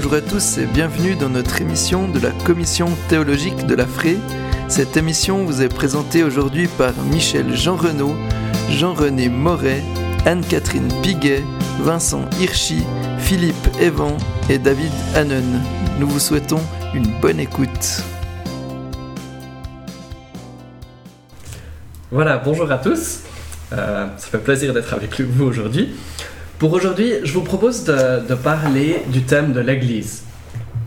Bonjour à tous et bienvenue dans notre émission de la Commission théologique de la FRE. Cette émission vous est présentée aujourd'hui par Michel Jean Renaud, Jean-René Moret, Anne-Catherine Piguet, Vincent Hirschi, Philippe Evan et David Hannon. Nous vous souhaitons une bonne écoute. Voilà, bonjour à tous. Euh, ça fait plaisir d'être avec vous aujourd'hui. Pour aujourd'hui, je vous propose de, parler du thème de l'Église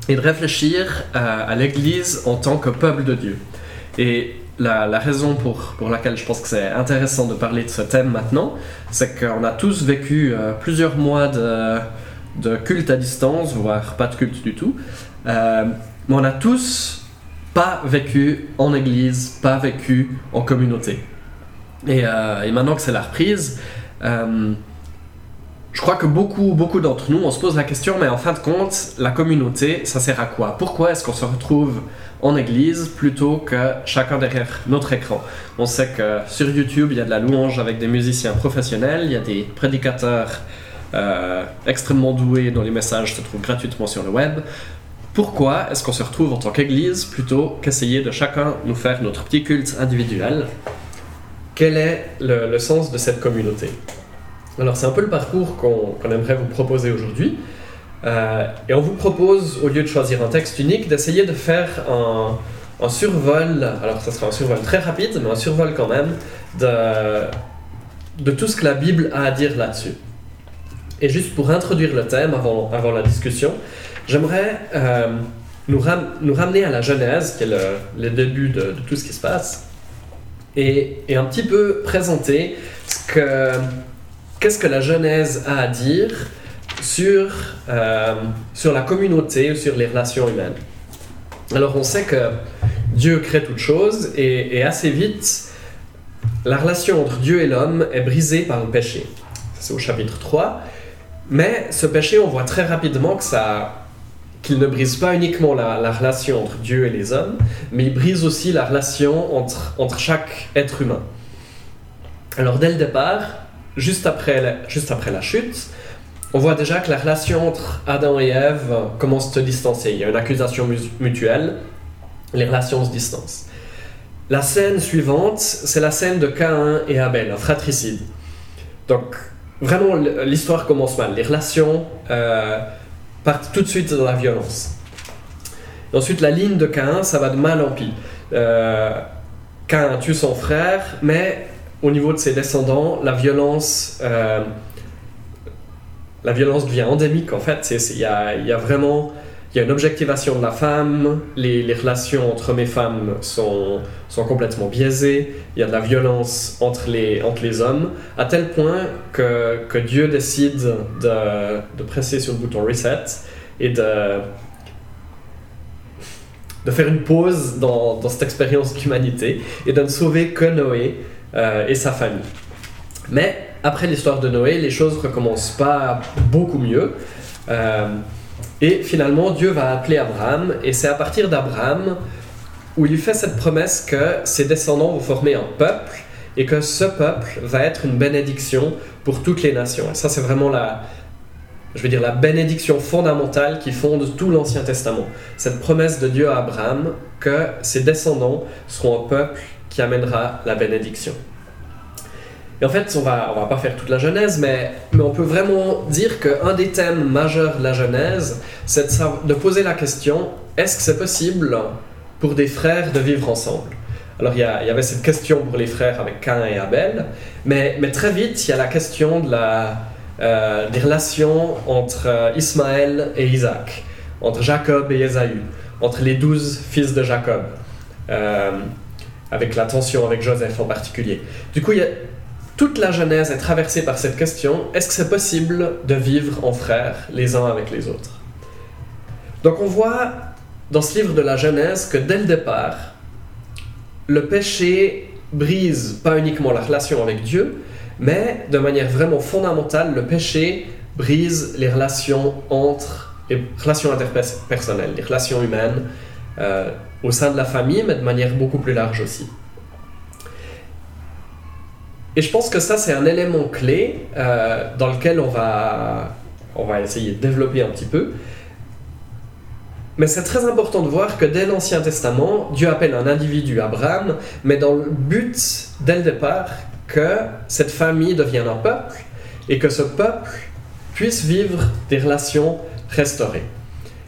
et de réfléchir euh, à, l'Église en tant que peuple de Dieu. Et la, raison pour, pour, laquelle je pense que c'est intéressant de parler de ce thème maintenant, c'est qu'on a tous vécu euh, plusieurs mois de, culte à distance, voire pas de culte du tout, euh, mais on a tous pas vécu en Église, pas vécu en communauté. Et maintenant que c'est la reprise, je crois que beaucoup, beaucoup d'entre nous, on se pose la question, mais en fin de compte, la communauté, ça sert à quoi? Pourquoi est-ce qu'on se retrouve en église plutôt que chacun derrière notre écran? On sait que sur YouTube, il y a de la louange avec des musiciens professionnels, il y a des prédicateurs euh, extrêmement doués dont les messages se trouvent gratuitement sur le web. Pourquoi est-ce qu'on se retrouve en tant qu'église plutôt qu'essayer de chacun nous faire notre petit culte individuel? Quel est le sens de cette communauté? Alors c'est un peu le parcours qu'on aimerait vous proposer aujourd'hui. Euh, et on vous propose, au lieu de choisir un texte unique, d'essayer de faire un, survol, alors ça sera un survol très rapide, mais un survol quand même, de, de tout ce que la Bible a à dire là-dessus. Et juste pour introduire le thème avant, avant la discussion, j'aimerais euh, nous, nous, ramener à la Genèse, qui est le, début de, de, tout ce qui se passe, et, et un petit peu présenter ce que qu'est-ce que la Genèse a à dire sur, euh, sur la communauté sur les relations humaines? Alors on sait que Dieu crée toute chose et, assez vite, la relation entre Dieu et l'homme est brisée par le péché. C'est au chapitre 3. Mais ce péché, on voit très rapidement que ça qu'il ne brise pas uniquement la, la, relation entre Dieu et les hommes, mais il brise aussi la relation entre, entre chaque être humain. Alors dès le départ, juste après, la, juste après la chute, on voit déjà que la relation entre Adam et Ève commence à se distancer. Il y a une accusation mutuelle, les relations se distancent. La scène suivante, c'est la scène de Caïn et Abel, un fratricide. Donc, vraiment, l'histoire commence mal. Les relations euh, partent tout de suite dans la violence. ensuite, la ligne de Caïn, ça va de mal en pis. Euh, Caïn tue son frère, mais au niveau de ses descendants, la violence, euh, la violence devient endémique en fait. Il y a, vraiment il y a une objectivation de la femme, les, relations entre hommes et femmes sont, sont complètement biaisées, il y a de la violence entre les, entre les hommes, à tel point que, que Dieu décide de, de, presser sur le bouton reset et de, de faire une pause dans, dans cette expérience d'humanité et de ne sauver que Noé euh, et sa famille. Mais après l'histoire de Noé, les choses recommencent pas beaucoup mieux. Euh, et finalement, Dieu va appeler Abraham, et c'est à partir d'Abraham où il fait cette promesse que ses descendants vont former un peuple, et que ce peuple va être une bénédiction pour toutes les nations. Et ça, c'est vraiment la, je veux dire, la bénédiction fondamentale qui fonde tout l'Ancien Testament. Cette promesse de Dieu à Abraham que ses descendants seront un peuple qui amènera la bénédiction. Et en fait, on va, on va pas faire toute la Genèse, mais, mais on peut vraiment dire qu'un des thèmes majeurs de la Genèse, c'est de, poser la question, est-ce que c'est possible pour des frères de vivre ensemble? Alors il y, a, il y, avait cette question pour les frères avec Cain et Abel, mais, mais très vite, il y a la question de la, euh, des relations entre euh, Ismaël et Isaac, entre Jacob et Ésaü, entre les douze fils de Jacob. Euh, avec la tension avec Joseph en particulier. Du coup, y a, toute la Genèse est traversée par cette question, est-ce que c'est possible de vivre en frères les uns avec les autres? Donc on voit dans ce livre de la Genèse que dès le départ, le péché brise pas uniquement la relation avec Dieu, mais de manière vraiment fondamentale, le péché brise les relations entre les relations interpersonnelles, les relations humaines, euh, au sein de la famille, mais de manière beaucoup plus large aussi. Et je pense que ça, c'est un élément clé euh, dans lequel on va, on va essayer de développer un petit peu. mais c'est très important de voir que dès l'Ancien Testament, Dieu appelle un individu Abraham, mais dans le but, dès le départ, que cette famille devienne un peuple et que ce peuple puisse vivre des relations restaurées.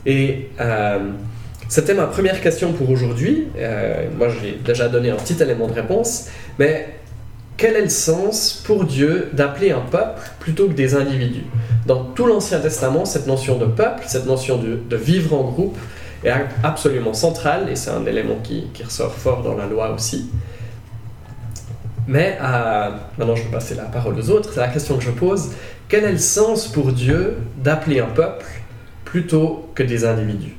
Et euh, c'était ma première question pour aujourd'hui. Euh, moi, j'ai déjà donné un petit élément de réponse, mais quel est le sens pour Dieu d'appeler un peuple plutôt que des individus? Dans tout l'Ancien Testament, cette notion de peuple, cette notion de, vivre en groupe est absolument centrale et c'est un élément qui, ressort fort dans la loi aussi. Mais euh, maintenant, je vais passer la parole aux autres. C'est la question que je pose. Quel est le sens pour Dieu d'appeler un peuple plutôt que des individus?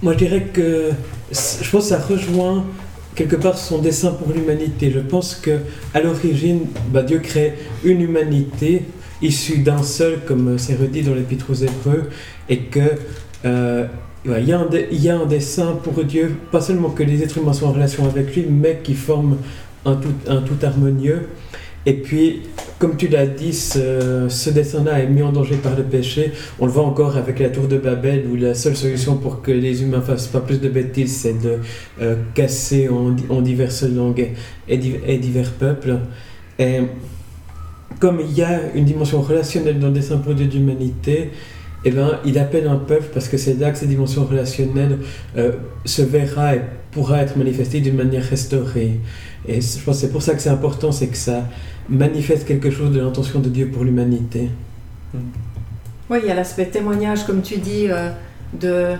Moi, je dirais que je pense que ça rejoint quelque part son dessein pour l'humanité. Je pense que à l'origine, bah, Dieu crée une humanité issue d'un seul, comme c'est redit dans l'Épître aux Hébreux, et que euh, il y, a un y, a un dessein pour Dieu, pas seulement que les êtres humains soient en relation avec lui, mais qui forment un tout, un tout harmonieux. Et puis, comme tu l'as dit, ce, dessin-là est mis en danger par le péché. On le voit encore avec la tour de Babel, où la seule solution pour que les humains fassent pas plus de bêtises, c'est de euh, casser en, diverses langues et, divers peuples. Et comme il y a une dimension relationnelle dans le dessin pour d'humanité, eh ben, il appelle un peuple parce que c'est là que cette dimension relationnelle euh, se verra et pourra être manifestée d'une manière restaurée. Et je pense que c'est pour ça que c'est important, c'est que ça manifeste quelque chose de l'intention de Dieu pour l'humanité. Oui, il y a l'aspect témoignage, comme tu dis, euh, de,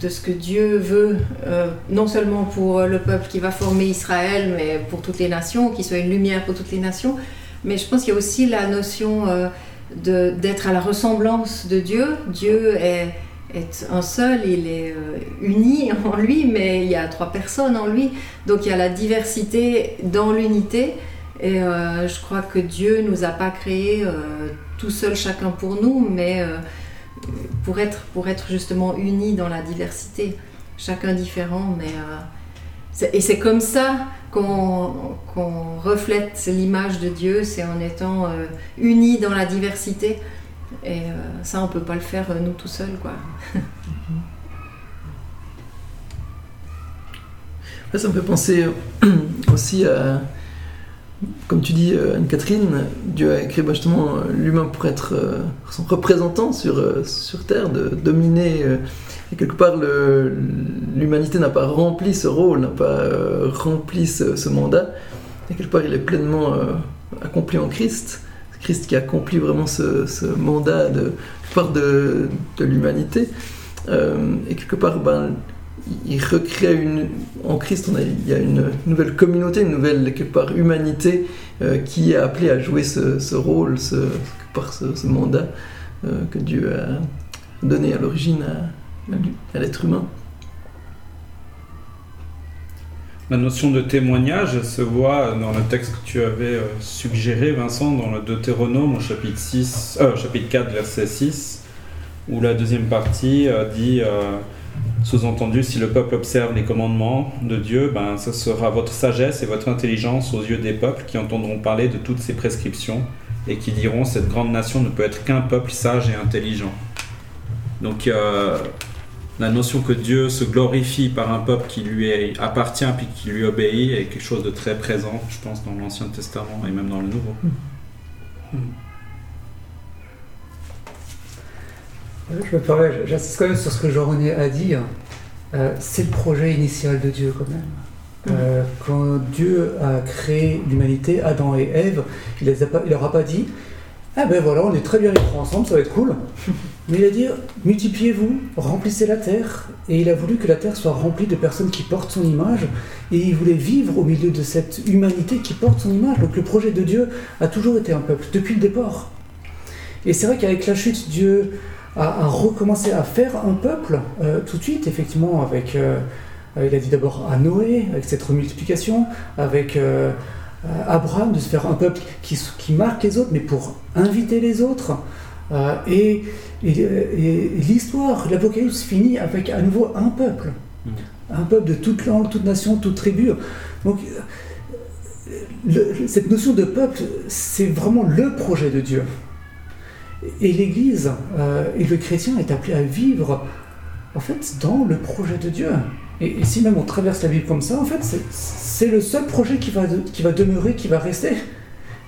de ce que Dieu veut, euh, non seulement pour le peuple qui va former Israël, mais pour toutes les nations, qu'il soit une lumière pour toutes les nations. Mais je pense qu'il y a aussi la notion euh, d'être à la ressemblance de Dieu. Dieu est est un seul, il est uni en lui, mais il y a trois personnes en lui. Donc il y a la diversité dans l'unité. Et euh, je crois que Dieu nous a pas créés euh, tout seul chacun pour nous, mais pour, être, pour être justement unis dans la diversité. Chacun différent, mais... et c'est comme ça qu'on reflète l'image de Dieu, c'est en étant unis dans la diversité. Et euh, ça, on peut pas le faire euh, nous tout seuls, quoi. ça me fait penser euh, aussi à, comme tu dis, Anne-Catherine, Dieu a créé bah, justement l'humain pour être son représentant sur, sur Terre, de dominer. et quelque part, l'humanité n'a pas rempli ce rôle, n'a pas rempli ce, mandat. Et quelque part, il est pleinement accompli en Christ. Christ qui accomplit vraiment ce, mandat de, part de, l'humanité. Euh, et quelque part, ben, il recrée en Christ, il y a une nouvelle communauté, une nouvelle quelque part humanité euh, qui est appelée à jouer ce, rôle, ce, par ce, mandat euh, que Dieu a donné à l'origine à l'être humain. La notion de témoignage se voit dans le texte que tu avais euh, suggéré, Vincent, dans le Deutéronome au chapitre, 6, euh, chapitre 4, verset 6, où la deuxième partie dit, sous-entendu, si le peuple observe les commandements de Dieu, ben, ce sera votre sagesse et votre intelligence aux yeux des peuples qui entendront parler de toutes ces prescriptions et qui diront, cette grande nation ne peut être qu'un peuple sage et intelligent. Donc la notion que Dieu se glorifie par un peuple qui lui appartient puis qui lui obéit est quelque chose de très présent, je pense, dans l'Ancien Testament et même dans le Nouveau. Hmm. Je me permets, j'insiste quand même sur ce que Jean-René a dit. Euh, c'est le projet initial de Dieu quand même. Euh, quand Dieu a créé l'humanité, Adam et Ève, il ne leur a pas dit ah ben voilà, on est très bien vivre ensemble, ça va être cool. Mais il a dit multipliez-vous, remplissez la terre. Et il a voulu que la terre soit remplie de personnes qui portent son image. Et il voulait vivre au milieu de cette humanité qui porte son image. Donc le projet de Dieu a toujours été un peuple, depuis le départ. Et c'est vrai qu'avec la chute, Dieu a, recommencé à faire un peuple euh, tout de suite, effectivement, avec. Euh, il a dit d'abord à Noé, avec cette remultiplication, avec. Euh, Abraham de se faire un peuple qui, qui, marque les autres, mais pour inviter les autres. Euh, et, l'histoire, l'Apocalypse finit avec à nouveau un peuple. Mm. Un peuple de toute langue, toute nation, toute tribu. Donc, cette notion de peuple, c'est vraiment le projet de Dieu. Et l'Église euh, et le chrétien est appelé à vivre en fait dans le projet de Dieu. Et, si même on traverse la Bible comme ça, en fait, c'est le seul projet qui va, qui va demeurer, qui va rester.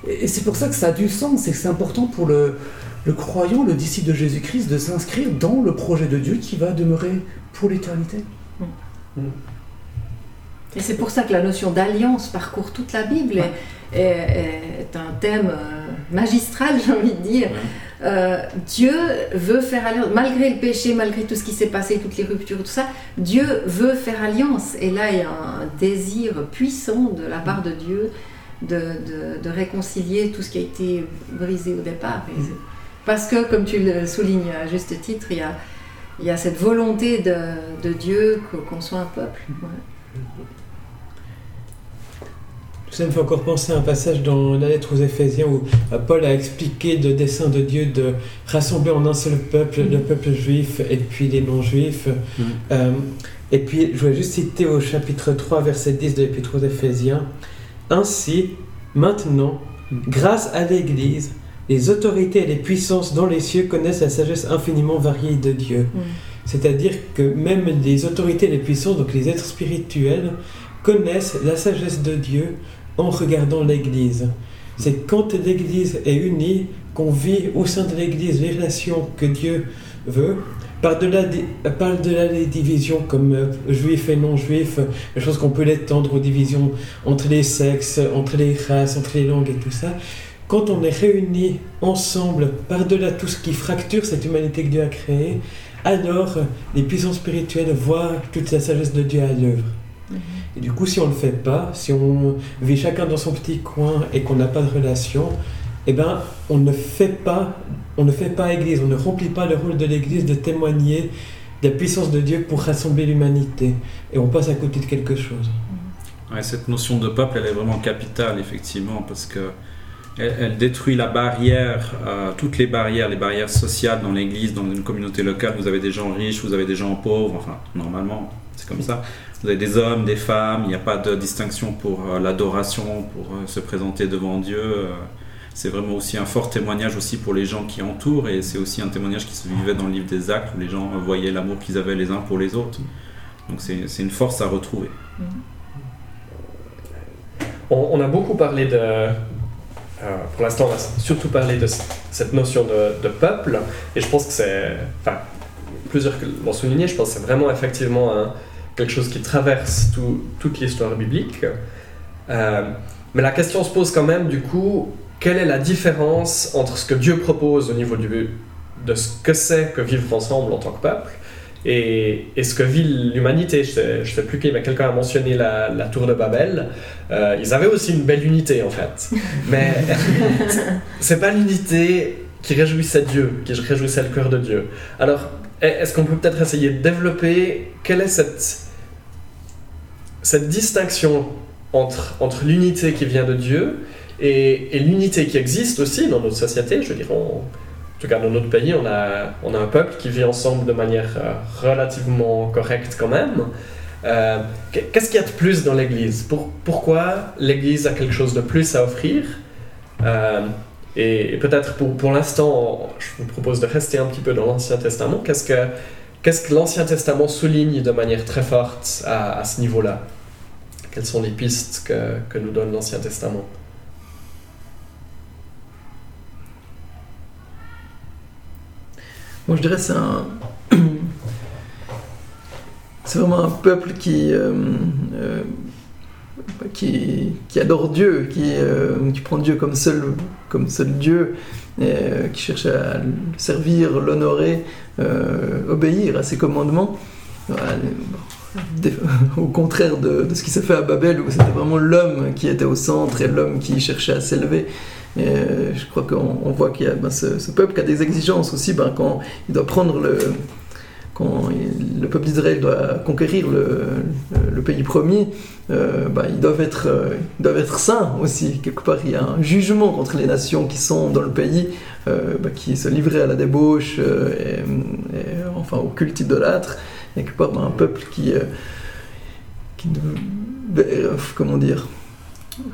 Et, c'est pour ça que ça a du sens et que c'est important pour le, le croyant, le disciple de Jésus-Christ, de s'inscrire dans le projet de Dieu qui va demeurer pour l'éternité. Mm. Et c'est pour ça que la notion d'alliance parcourt toute la Bible et est, un thème euh, magistral, j'ai envie de dire. Euh, Dieu veut faire alliance, malgré le péché, malgré tout ce qui s'est passé, toutes les ruptures, tout ça, Dieu veut faire alliance. Et là, il y a un désir puissant de la part de Dieu de, de, réconcilier tout ce qui a été brisé au départ. Mm. Parce que, comme tu le soulignes à juste titre, il y a, il y a cette volonté de, de Dieu qu'on soit un peuple. Ça me fait encore penser à un passage dans la lettre aux Éphésiens où euh, Paul a expliqué le dessein de Dieu de rassembler en un seul peuple le peuple juif et puis les non-juifs. Mm. Euh, et puis, je voulais juste citer au chapitre 3, verset 10 de l'Épître aux Éphésiens. Ainsi, maintenant, grâce à l'Église, les autorités et les puissances dans les cieux connaissent la sagesse infiniment variée de Dieu. Mm. C'est-à-dire que même les autorités et les puissances, donc les êtres spirituels, connaissent la sagesse de Dieu en regardant l'Église. C'est quand l'Église est unie qu'on vit au sein de l'Église les relations que Dieu veut, par-delà par -delà les divisions comme euh, juifs et non-juifs, les choses qu'on peut l'étendre aux divisions entre les sexes, entre les races, entre les langues et tout ça. Quand on est réunis ensemble, par-delà tout ce qui fracture cette humanité que Dieu a créée, alors les puissances spirituelles voient toute la sagesse de Dieu à l'œuvre. Et du coup, si on ne le fait pas, si on vit chacun dans son petit coin et qu'on n'a pas de relation, eh ben, on ne fait pas, on ne fait pas Église, on ne remplit pas le rôle de l'Église de témoigner de la puissance de Dieu pour rassembler l'humanité. Et on passe à côté de quelque chose. Ouais, cette notion de peuple, elle est vraiment capitale, effectivement, parce que elle, détruit la barrière, euh, toutes les barrières, les barrières sociales dans l'Église, dans une communauté locale. Vous avez des gens riches, vous avez des gens pauvres, enfin, normalement, c'est comme ça. Vous avez des hommes, des femmes, il n'y a pas de distinction pour euh, l'adoration, pour euh, se présenter devant Dieu. Euh. c'est vraiment aussi un fort témoignage aussi pour les gens qui entourent et c'est aussi un témoignage qui se vivait dans le livre des actes où les gens voyaient l'amour qu'ils avaient les uns pour les autres. Donc c'est une force à retrouver. On, a beaucoup parlé de... pour l'instant, on a surtout parlé de cette notion de, peuple et je pense que c'est... Enfin, plusieurs l'ont souligné, je pense que c'est vraiment effectivement quelque chose qui traverse toute l'histoire biblique. Euh, mais la question se pose quand même, du coup, quelle est la différence entre ce que Dieu propose au niveau du, de ce que c'est que vivre ensemble en tant que peuple et, et ce que vit l'humanité? Je ne sais, plus qui, mais quelqu'un a mentionné la, tour de Babel. Euh, ils avaient aussi une belle unité en fait. Mais c'est pas l'unité qui réjouissait Dieu, qui réjouissait le cœur de Dieu. Alors, est-ce qu'on peut peut-être essayer de développer quelle est cette cette distinction entre, l'unité qui vient de Dieu et, l'unité qui existe aussi dans notre société, je veux dire, en tout cas dans notre pays, on a, on un peuple qui vit ensemble de manière euh, relativement correcte quand même. Euh, qu'est-ce qu'il y a de plus dans l'Église? Pour, Pourquoi l'Église a quelque chose de plus à offrir? Euh, Et, peut-être pour, l'instant, je vous propose de rester un petit peu dans l'Ancien Testament. Qu'est-ce que Qu'est-ce que l'Ancien Testament souligne de manière très forte à, ce niveau-là? Quelles sont les pistes que, que nous donne l'Ancien Testament Moi, je dirais c'est un. c'est vraiment un peuple qui, euh, euh, qui, adore Dieu, qui, euh, qui prend Dieu comme seul, comme seul Dieu, qui cherche à le servir, l'honorer, obéir à ses commandements. au contraire de, ce qui s'est fait à Babel, où c'était vraiment l'homme qui était au centre et l'homme qui cherchait à s'élever. je crois qu'on voit qu'il y a ben, ce, peuple qui a des exigences aussi ben, quand il doit prendre le, quand le peuple d'Israël doit conquérir le, pays promis, euh, bah, ils, doivent être, euh, saints aussi. Quelque part, il y a un jugement contre les nations qui sont dans le pays, euh, qui se livraient à la débauche, et, enfin au culte idolâtre. Quelque part, bah, un peuple qui, qui comment dire,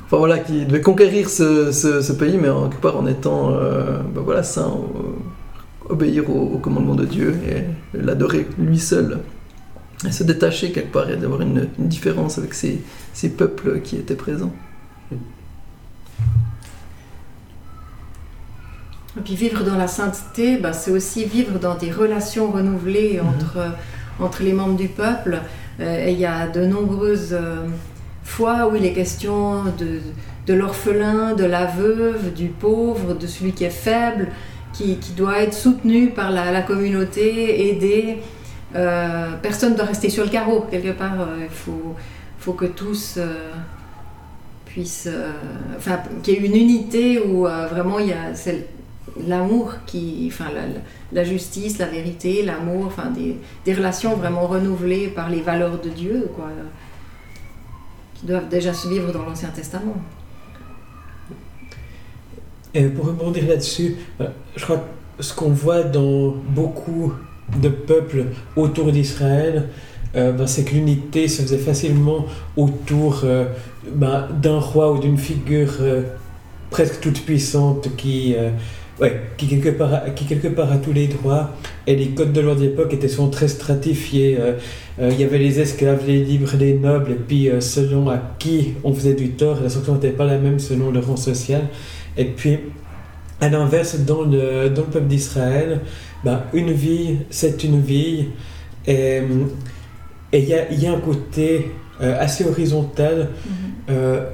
enfin voilà, qui devait conquérir ce, ce- ce pays, mais en quelque part en étant, euh, ben voilà, saint, euh, obéir au, au commandement de Dieu et l'adorer lui seul, et se détacher quelque part et d'avoir une, une différence avec ces, ces peuples qui étaient présents. Et puis vivre dans la sainteté, bah, c'est aussi vivre dans des relations renouvelées Mhm. entre, entre les membres du peuple. Euh, il y a de nombreuses euh, fois où il est question de, l'orphelin, de la veuve, du pauvre, de celui qui est faible, qui, doit être soutenu par la, communauté, aidé. Euh, personne ne doit rester sur le carreau, quelque part. Il faut, que tous puissent... enfin, qu'il y ait une unité où vraiment il y a... l'amour qui, enfin la, justice, la vérité, l'amour, enfin des, relations vraiment renouvelées par les valeurs de Dieu, quoi, qui doivent déjà se vivre dans l'Ancien Testament. Et pour rebondir là-dessus, euh, je crois que ce qu'on voit dans beaucoup de peuples autour d'Israël, euh, ben, c'est que l'unité se faisait facilement autour euh, ben, d'un roi ou d'une figure presque toute puissante qui, ouais, qui, quelque part, a- qui quelque part a tous les droits. Et les codes de l'ordre d'époque étaient souvent très stratifiés. euh, euh, Il y avait les esclaves, les libres, les nobles, et puis euh, selon à qui on faisait du tort, la sanction n'était pas la même selon le rang social. Et puis, à l'inverse, dans le, dans le peuple d'Israël, ben, une vie, c'est une vie. Et il y a, y a un côté euh, assez horizontal. Euh,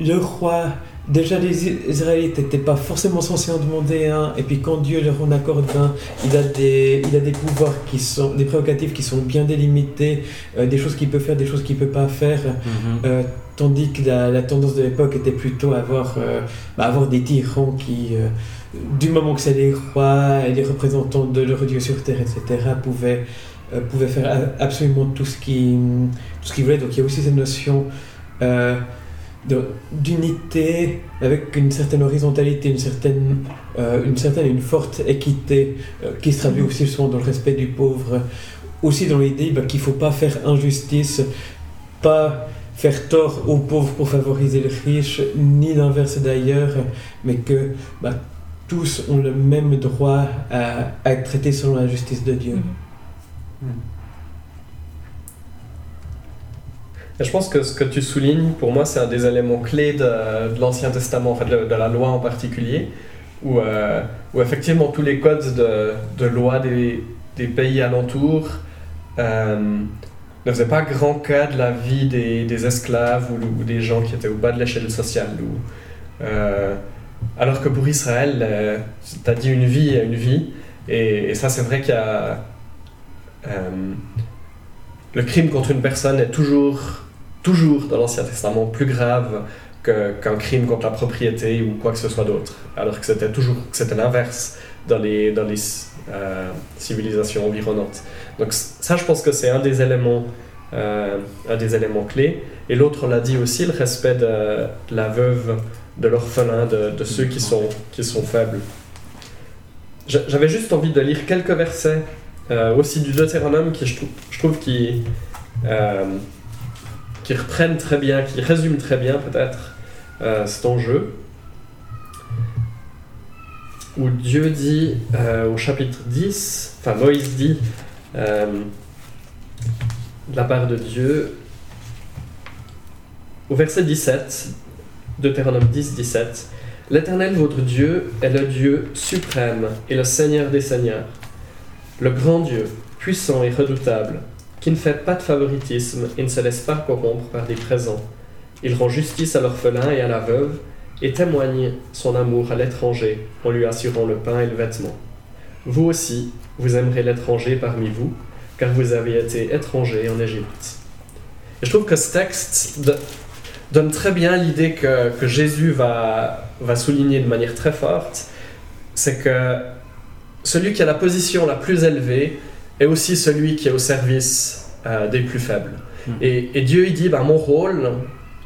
le roi, déjà les Israélites n'étaient pas forcément censés en demander un, et puis quand Dieu leur en accorde un, il a des, il a des pouvoirs qui sont, des prérogatives qui sont bien délimitées, euh, des choses qu'il peut faire, des choses qu'il peut pas faire. Euh, tandis que la, la tendance de l'époque était plutôt à avoir, euh, bah, avoir des tyrans qui, du moment que c'est les rois et les représentants de leur Dieu sur terre, etc., pouvaient, pouvaient faire absolument tout ce qu'ils voulaient. Donc il y a aussi cette notion d'unité avec une certaine horizontalité, une certaine, euh, une certaine et une forte équité euh, qui se traduit aussi souvent dans le respect du pauvre. Aussi dans l'idée bah, qu'il ne faut pas faire injustice, pas faire tort aux pauvres pour favoriser les riches, ni l'inverse d'ailleurs, mais que bah, tous ont le même droit à, à être traités selon la justice de Dieu. Je pense que ce que tu soulignes, pour moi, c'est un des éléments clés de, l'Ancien Testament, en de, la loi en particulier, où, euh, effectivement tous les codes de, loi des, pays alentours euh, ne faisaient pas grand cas de la vie des, esclaves ou, des gens qui étaient au bas de l'échelle sociale. Euh, alors que pour Israël, tu as dit une vie et une vie, et, ça c'est vrai qu'il y a... le crime contre une personne est toujours, toujours dans l'Ancien Testament plus grave qu'un crime contre la propriété ou quoi que ce soit d'autre. Alors que c'était toujours c'était l'inverse dans les, dans les euh, civilisations environnantes. Donc ça, je pense que c'est un des éléments, euh, un des éléments clés. Et l'autre on l'a dit aussi, le respect de, la veuve, de l'orphelin, de, ceux qui sont, qui sont faibles. J'a- J'avais juste envie de lire quelques versets euh, aussi du Deutéronome qui je, je trouve qui, qui reprennent très bien, qui résument très bien peut-être euh, cet enjeu. Où Dieu dit euh, au chapitre 10, enfin Moïse dit euh, de la part de Dieu, au verset 17, Deutéronome 10, 17, L'Éternel votre Dieu est le Dieu suprême et le Seigneur des Seigneurs le grand Dieu, puissant et redoutable, qui ne fait pas de favoritisme et ne se laisse pas corrompre par des présents. Il rend justice à l'orphelin et à la veuve, et témoigne son amour à l'étranger en lui assurant le pain et le vêtement. Vous aussi, vous aimerez l'étranger parmi vous, car vous avez été étrangers en Égypte. Et je trouve que ce texte do- donne très bien l'idée que, Jésus va souligner de manière très forte, c'est que celui qui a la position la plus élevée est aussi celui qui est au service euh, des plus faibles. Mm. Et, et Dieu, il dit, ben, mon rôle,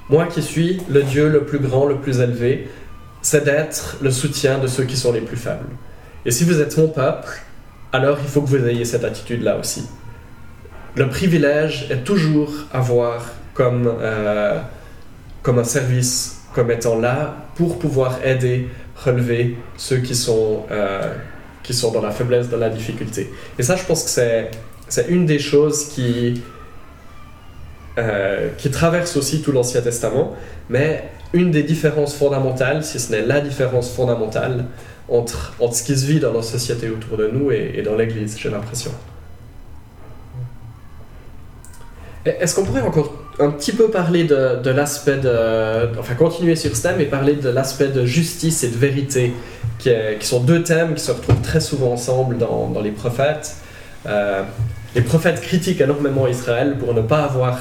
moi qui suis le Dieu le plus grand, le plus élevé, c'est d'être le soutien de ceux qui sont les plus faibles. Et si vous êtes mon peuple, alors il faut que vous ayez cette attitude-là aussi. Le privilège est toujours avoir comme, euh, comme un service, comme étant là pour pouvoir aider, relever ceux qui sont, euh, qui sont dans la faiblesse, dans la difficulté. Et ça, je pense que c'est, une des choses qui, euh, qui traverse aussi tout l'Ancien Testament, mais une des différences fondamentales, si ce n'est la différence fondamentale, entre, entre ce qui se vit dans la société autour de nous et, et dans l'Église, j'ai l'impression. Est-ce qu'on pourrait encore un petit peu parler de, de l'aspect de... Enfin, continuer sur ce thème et parler de l'aspect de justice et de vérité, qui, est- qui sont deux thèmes qui se retrouvent très souvent ensemble dans, les prophètes. Euh, les prophètes critiquent énormément Israël pour ne pas avoir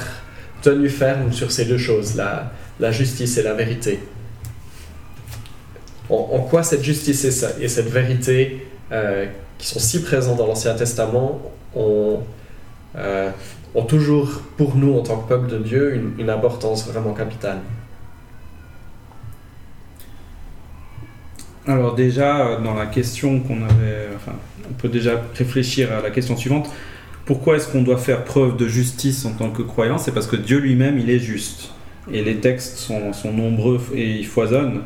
tenu ferme sur ces deux choses, la, justice et la vérité. En, quoi cette justice et, ce- et cette vérité, euh, qui sont si présents dans l'Ancien Testament, ont, euh, toujours, pour nous en tant que peuple de Dieu, une importance vraiment capitale? Alors déjà, euh, dans la question qu'on avait, enfin, on peut déjà réfléchir à la question suivante. Pourquoi est-ce qu'on doit faire preuve de justice en tant que croyant? C'est parce que Dieu lui-même, il est juste. Et les textes sont, nombreux et ils foisonnent.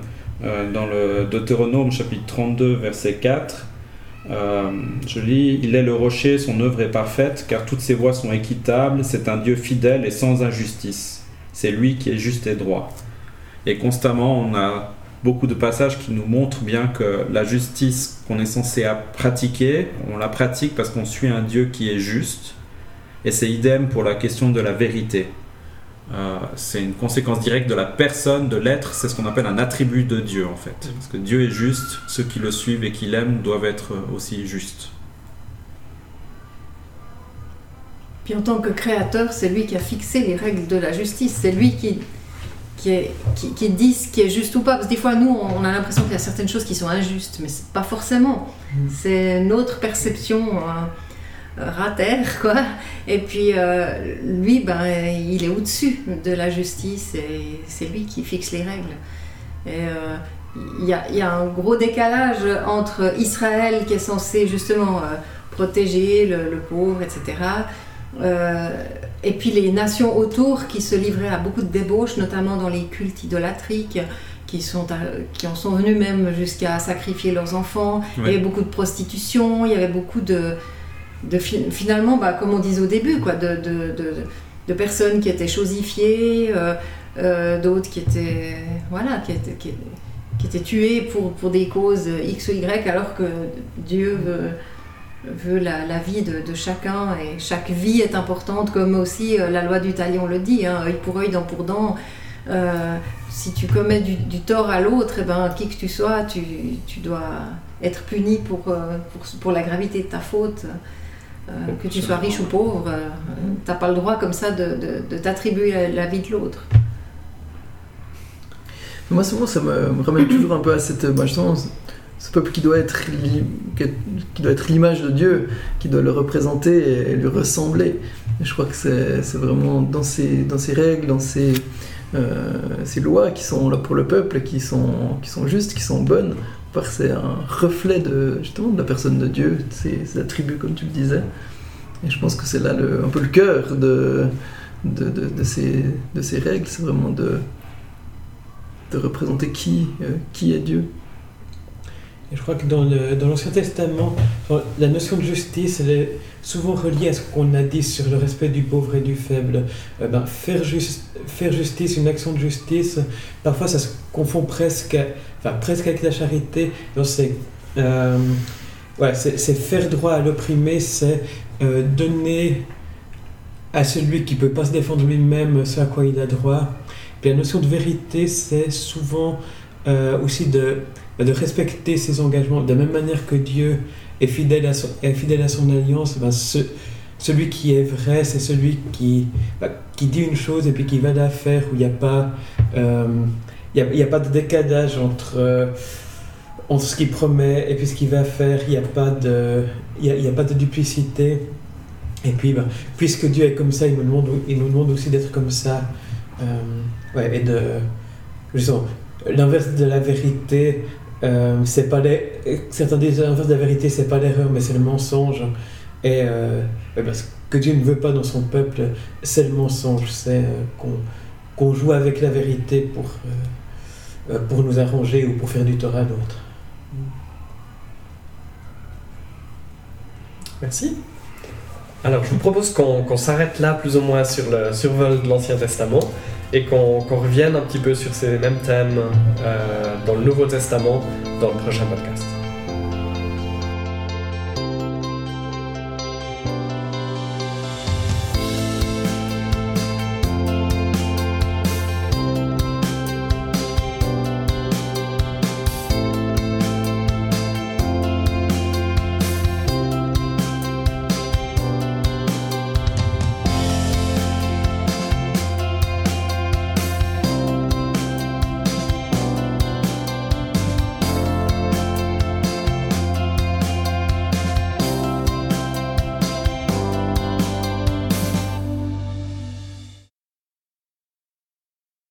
Euh, dans le Deutéronome chapitre 32, verset 4, euh, je lis, Il est le rocher, son œuvre est parfaite, car toutes ses voies sont équitables, c'est un Dieu fidèle et sans injustice. C'est lui qui est juste et droit. Et constamment, on a beaucoup de passages qui nous montrent bien que la justice qu'on est censé à pratiquer, on la pratique parce qu'on suit un Dieu qui est juste. Et c'est idem pour la question de la vérité. Euh, c'est une conséquence directe de la personne, de l'être, c'est ce qu'on appelle un attribut de Dieu en fait. Parce que Dieu est juste, ceux qui le suivent et qui l'aiment doivent être aussi justes. Puis en tant que créateur, c'est lui qui a fixé les règles de la justice. C'est lui qui, qui, est, qui, qui dit ce qui est juste ou pas. Parce que des fois, nous, on a l'impression qu'il y a certaines choses qui sont injustes, mais c'est pas forcément. C'est notre perception euh, ratère, quoi. Et puis, euh, lui, ben, il est au-dessus de la justice et c'est lui qui fixe les règles. Et euh, il y, a, il y a un gros décalage entre Israël qui est censé justement euh, protéger le, le pauvre, etc. Et puis les nations autour qui se livraient à beaucoup de débauches, notamment dans les cultes idolâtriques, qui, sont à- qui en sont venus même jusqu'à sacrifier leurs enfants. Il y avait beaucoup de prostitution, il y avait beaucoup de, de fi- finalement, bah, comme on disait au début, quoi, de, de, de, de personnes qui étaient chosifiées, euh, euh, d'autres qui étaient, voilà, qui étaient, qui, qui étaient tuées pour, pour des causes X ou Y, alors que Dieu veut, veut la, la vie de, de chacun et chaque vie est importante, comme aussi euh, la loi du talion le dit, hein, œil pour œil, dent pour dent. Euh, si tu commets du, du tort à l'autre, eh ben, qui que tu sois, tu, tu dois être puni pour, euh, pour, pour la gravité de ta faute. Euh, que tu sois riche ou pauvre, euh, t'as pas le droit comme ça de, de- de t'attribuer la, la vie de l'autre. Moi, souvent, ça me, me ramène toujours un peu à cette, bah, justement, ce- peuple qui doit être, qui doit être l'image de Dieu, qui doit le représenter et, lui ressembler. Je crois que c'est vraiment dans ces, dans ces règles, dans ces, euh, ces lois qui sont là pour le peuple, qui sont, qui sont justes, qui sont bonnes, parce que c'est un reflet de, justement de la personne de Dieu, de ses, attributs, comme tu le disais. Et je pense que c'est là le, un peu le cœur de, de, de, de ces, de ces règles, c'est vraiment de, de représenter qui, euh, qui est Dieu. Je crois que dans l'Ancien Testament, la notion de justice, elle est souvent reliée à ce qu'on a dit sur le respect du pauvre et du faible. Euh, ben, faire, justice, une action de justice, parfois ça se confond presque, enfin, presque avec la charité. C'est euh, ouais, faire droit à l'opprimé, c'est euh, donner à celui qui ne peut pas se défendre lui-même ce à quoi il a droit. Puis la notion de vérité, c'est souvent euh, aussi de de respecter ses engagements. De la même manière que Dieu est fidèle à son, est fidèle à son alliance, ben ce- celui qui est vrai, c'est celui qui, ben, qui dit une chose et puis qui va la faire, où il n'y a pas... euh, y a pas de décalage entre, euh, entre ce qu'il promet et puis ce qu'il va faire. Il n'y a, pas de- y y a pas de duplicité. Et puis, ben, puisque Dieu est comme ça, il nous demande, il nous demande aussi d'être comme ça. Euh, ouais, et de... Justement, l'inverse de la vérité, euh, c'est pas les... Certains disent l'inverse de la vérité, c'est pas l'erreur, mais c'est le mensonge. Et euh, parce que Dieu ne veut pas dans son peuple, c'est le mensonge, c'est euh, qu'on joue avec la vérité pour, euh, pour nous arranger ou pour faire du tort à d'autres. Merci. Alors, je vous propose qu'on qu'on s'arrête là, plus ou moins, sur le survol de l'Ancien Testament et qu'on revienne un petit peu sur ces mêmes thèmes euh, dans le Nouveau Testament dans le prochain podcast.